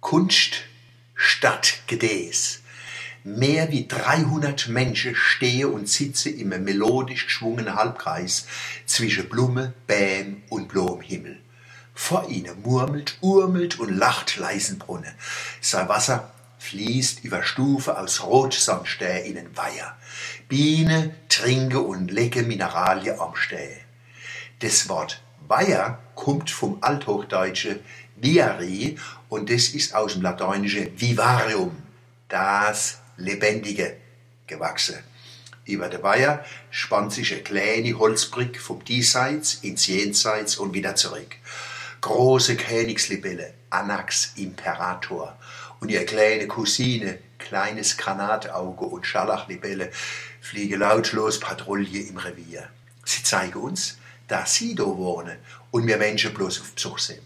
Kunst statt Gedäß. Mehr wie 300 Menschen stehen und sitzen im melodisch geschwungenen Halbkreis zwischen Blume, Bäm und blauem Himmel. Vor ihnen murmelt, urmelt und lacht Leisenbrunne. Sein Wasser fließt über Stufe aus Rotsandstein in den Weiher. Biene trinke und lecke Mineralien am Stein. Das Wort Weiher kommt vom Althochdeutschen Viari und das ist aus dem Lateinischen Vivarium, das Lebendige, gewachsen. Über der Weiher spannt sich eine kleine Holzbrücke vom Diesseits ins Jenseits und wieder zurück. Große Königslibelle, Anax Imperator und ihre kleine Cousine, kleines Granatauge und Scharlachlibelle, fliegen lautlos Patrouille im Revier. Sie zeigen uns, dass sie da wohnen und wir Menschen bloß auf Besuch sind.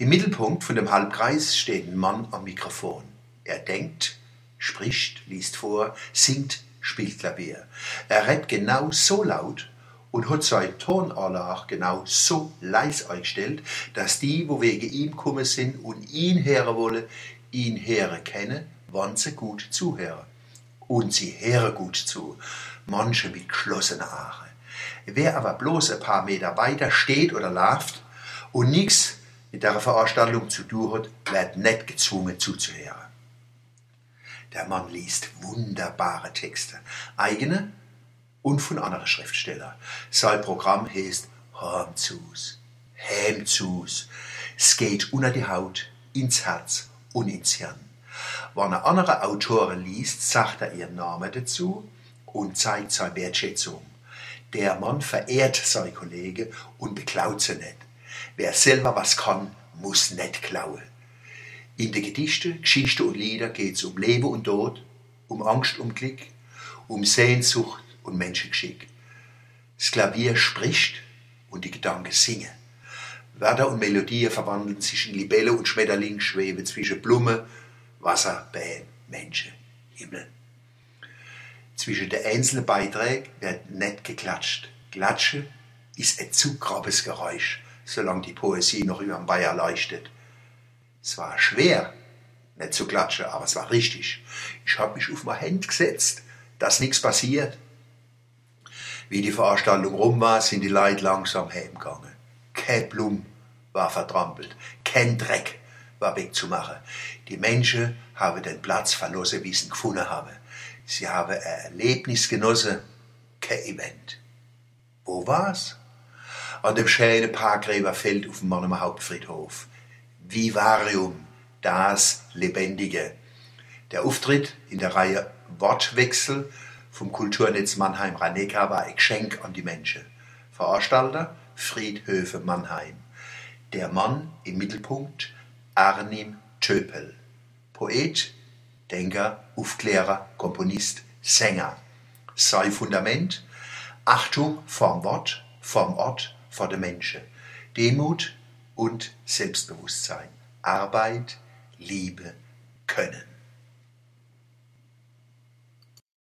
Im Mittelpunkt von dem Halbkreis steht ein Mann am Mikrofon. Er denkt, spricht, liest vor, singt, spielt Klavier. Er redet genau so laut und hat seine Tonanlage genau so leis eingestellt, dass die, wo wegen ihm gekommen sind und ihn hören wollen, ihn hören kennen, wann sie gut zuhören. Und sie hören gut zu, manche mit geschlossenen Augen. Wer aber bloß ein paar Meter weiter steht oder läuft und nichts mit der Veranstaltung zu tun hat, wird nicht gezwungen zuzuhören. Der Mann liest wunderbare Texte, eigene und von anderen Schriftstellern. Sein Programm heißt Heimzus, Heimzus. Es geht unter die Haut, ins Herz und ins Hirn. Wenn er andere Autoren liest, sagt er ihren Namen dazu und zeigt seine Wertschätzung. Der Mann verehrt seine Kollegen und beklaut sie nicht. Wer selber was kann, muss nicht klauen. In den Gedichten, Geschichten und Lieder geht es um Leben und Tod, um Angst und Glück, um Sehnsucht und Menschengeschick. Das Klavier spricht und die Gedanken singen. Wörter und Melodien verwandeln sich in Libelle und Schmetterling, schweben zwischen Blume, Wasser, Bäm, Menschen, Himmel. Zwischen den einzelnen Beiträgen wird nicht geklatscht. Klatschen ist ein zu grobes Geräusch, solange die Poesie noch über den Bayer leuchtet. Es war schwer, nicht zu klatschen, aber es war richtig. Ich habe mich auf mein Hand gesetzt, dass nichts passiert. Wie die Veranstaltung rum war, sind die Leute langsam heimgegangen. Kein Blum war vertrampelt, kein Dreck war wegzumachen. Die Menschen haben den Platz verlassen, wie sie ihn gefunden haben. Sie haben ein Erlebnis genossen, kein Event. Wo war's? An dem schönen Parkgräberfeld auf dem Mannemer Hauptfriedhof. Vivarium, das Lebendige. Der Auftritt in der Reihe Wortwechsel vom Kulturnetz Mannheim Raneka war ein Geschenk an die Menschen. Veranstalter Friedhöfe Mannheim. Der Mann im Mittelpunkt Arnim Töpel. Poet Denker, Aufklärer, Komponist, Sänger. Sei Fundament, Achtung vorm Wort, vorm Ort, vor dem Menschen. Demut und Selbstbewusstsein. Arbeit, Liebe, Können.